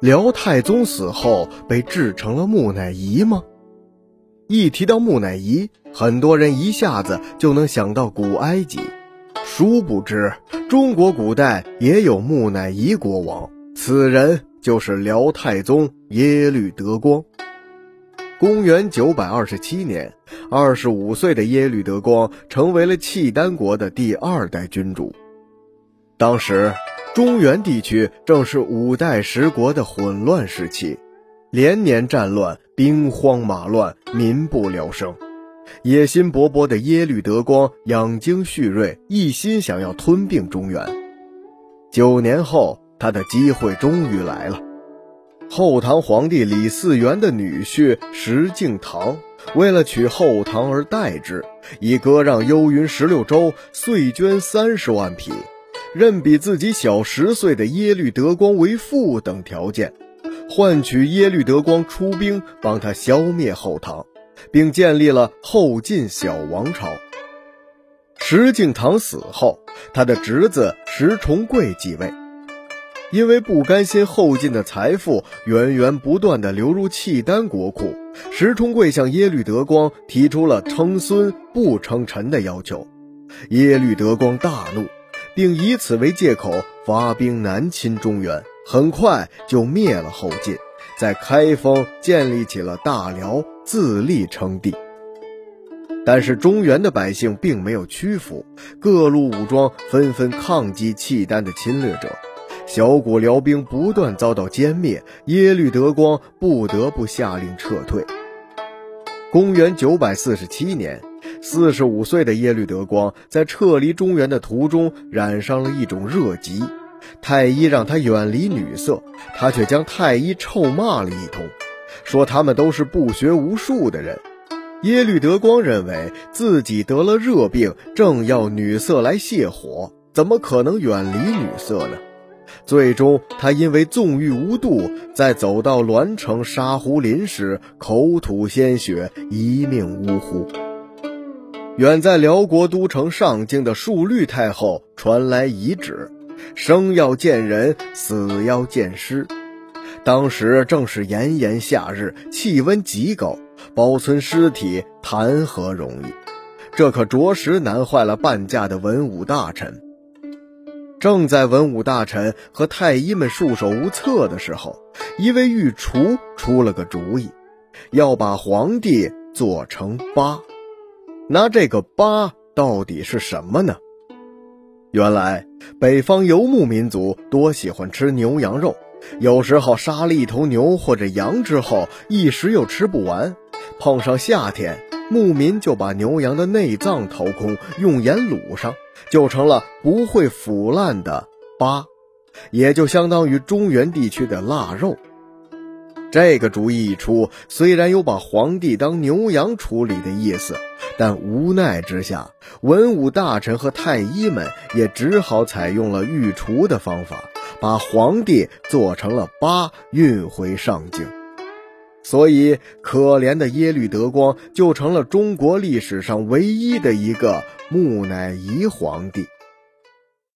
辽太宗死后被制成了木乃伊吗？一提到木乃伊，很多人一下子就能想到古埃及。殊不知，中国古代也有木乃伊国王，此人就是辽太宗耶律德光。公元九百二十七年，二十五岁的耶律德光成为了契丹国的第二代君主。当时，中原地区正是五代十国的混乱时期，连年战乱，兵荒马乱，民不聊生。野心勃勃的耶律德光养精蓄锐，一心想要吞并中原。九年后，他的机会终于来了。后唐皇帝李嗣源的女婿石敬瑭，为了取后唐而代之，以割让幽云十六州、岁捐三十万匹、认比自己小十岁的耶律德光为父等条件，换取耶律德光出兵帮他消灭后唐。并建立了后晋小王朝。石敬瑭死后，他的侄子石重贵继位。因为不甘心后晋的财富源源不断地流入契丹国库，石重贵向耶律德光提出了称孙不称臣的要求。耶律德光大怒，并以此为借口发兵南侵中原，很快就灭了后晋，在开封建立起了大辽。自立称帝，但是中原的百姓并没有屈服，各路武装纷纷抗击契丹的侵略者，小股辽兵不断遭到歼灭，耶律德光不得不下令撤退。公元九百四十七年，四十五岁的耶律德光在撤离中原的途中染上了一种热疾，太医让他远离女色，他却将太医臭骂了一通。说他们都是不学无术的人。耶律德光认为自己得了热病，正要女色来泻火，怎么可能远离女色呢？最终，他因为纵欲无度，在走到栾城沙湖林时，口吐鲜血，一命呜呼。远在辽国都城上京的述律太后传来遗旨：生要见人，死要见尸。当时正是炎炎夏日，气温极高，保存尸体谈何容易？这可着实难坏了半价的文武大臣。正在文武大臣和太医们束手无策的时候，一位御厨出了个主意，要把皇帝做成八。那这个八到底是什么呢？原来北方游牧民族多喜欢吃牛羊肉。有时候杀了一头牛或者羊之后，一时又吃不完，碰上夏天，牧民就把牛羊的内脏掏空，用盐卤上，就成了不会腐烂的八，也就相当于中原地区的腊肉。这个主意一出，虽然有把皇帝当牛羊处理的意思，但无奈之下，文武大臣和太医们也只好采用了御厨的方法。把皇帝做成了八，运回上京，所以可怜的耶律德光就成了中国历史上唯一的一个木乃伊皇帝。